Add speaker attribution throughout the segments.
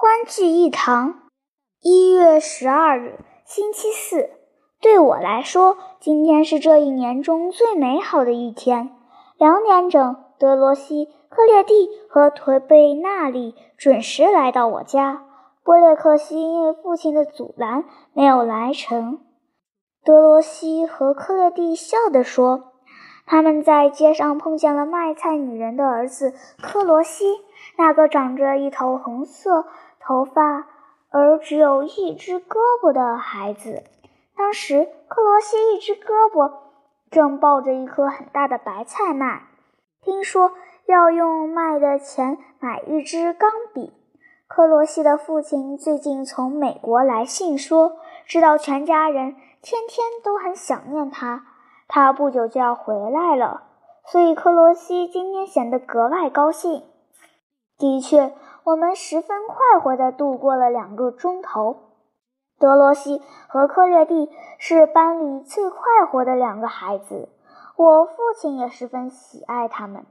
Speaker 1: 欢聚一堂。一月十二日，星期四。对我来说，今天是这一年中最美好的一天。两点整，德罗西、克列蒂和颓贝纳里准时来到我家。波列克西因为父亲的阻拦没有来成。德罗西和克列蒂笑着说：“他们在街上碰见了卖菜女人的儿子克罗西，那个长着一头红色头发而只有一只胳膊的孩子。当时克罗西一只胳膊正抱着一颗很大的白菜卖，听说要用卖的钱买一支钢笔。克罗西的父亲最近从美国来信说，知道全家人。”天天都很想念他，他不久就要回来了，所以克罗西今天显得格外高兴。的确，我们十分快活地度过了两个钟头。德罗西和克列蒂是班里最快活的两个孩子，我父亲也十分喜爱他们。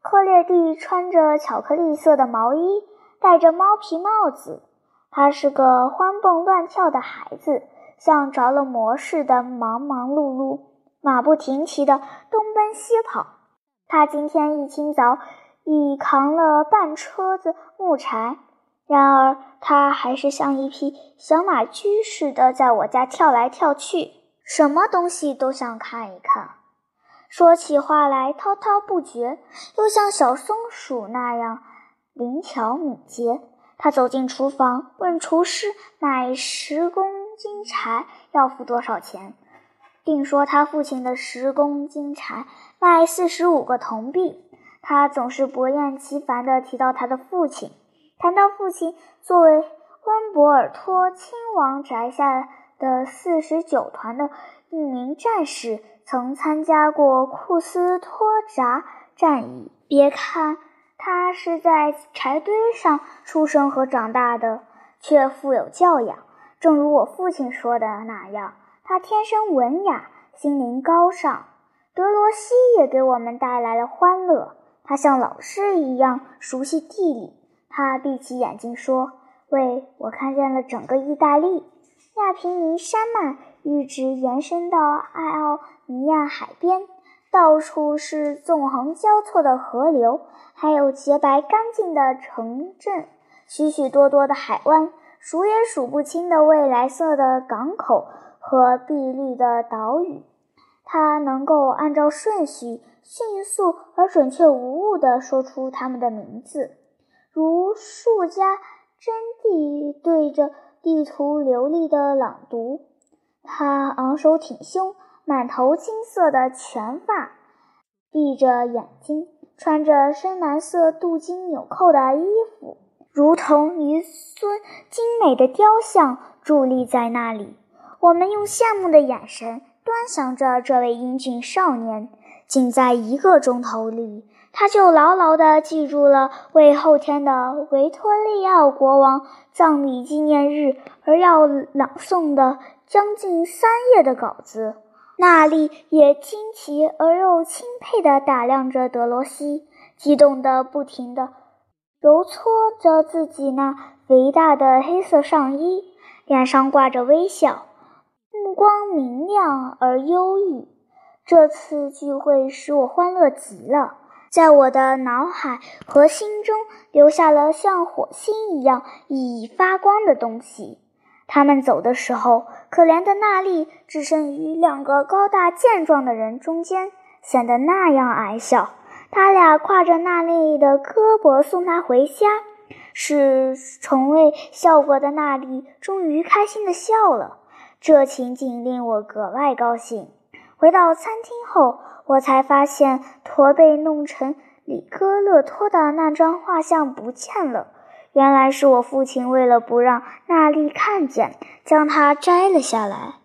Speaker 1: 克列蒂穿着巧克力色的毛衣，戴着猫皮帽子，他是个欢蹦乱跳的孩子。像着了魔似的忙忙碌碌，马不停蹄地东奔西跑。他今天一清早已扛了半车子木柴，然而他还是像一匹小马驹似的在我家跳来跳去，什么东西都想看一看，说起话来滔滔不绝，又像小松鼠那样灵巧敏捷。他走进厨房，问厨师买十公。斤柴要付多少钱？并说他父亲的十公斤柴卖四十五个铜币。他总是不厌其烦地提到他的父亲，谈到父亲作为温博尔托亲王宅下的四十九团的一名战士，曾参加过库斯托扎战役。别看他是在柴堆上出生和长大的，却富有教养。正如我父亲说的那样，他天生文雅，心灵高尚。德罗西也给我们带来了欢乐。他像老师一样熟悉地理。他闭起眼睛说：“喂，我看见了整个意大利，亚平宁山脉一直延伸到爱奥尼亚海边，到处是纵横交错的河流，还有洁白干净的城镇，许许多多的海湾。”数也数不清的蔚蓝色的港口和碧绿的岛屿，他能够按照顺序迅速而准确无误地说出他们的名字，如数家真地对着地图流利地朗读。他昂首挺胸，满头金色的全发，闭着眼睛，穿着深蓝色镀金纽扣的衣服。如同一尊精美的雕像伫立在那里，我们用羡慕的眼神端详着这位英俊少年。仅在一个钟头里，他就牢牢地记住了为后天的维托利奥国王葬礼纪念日而要朗诵的将近三页的稿子。娜丽也惊奇而又钦佩地打量着德罗西，激动得不停地。揉搓着自己那肥大的黑色上衣，脸上挂着微笑，光明亮而忧郁。这次聚会使我欢乐极了，在我的脑海和心中留下了像火星一样熠熠发光的东西。他们走的时候，可怜的娜丽置身于两个高大健壮的人中间，显得那样矮小。他俩挎着娜丽的胳膊送她回家，使从未笑过的娜丽终于开心地笑了。这情景令我格外高兴。回到餐厅后，我才发现驼背弄成里戈勒托的那张画像不见了。原来是我父亲为了不让娜丽看见，将它摘了下来。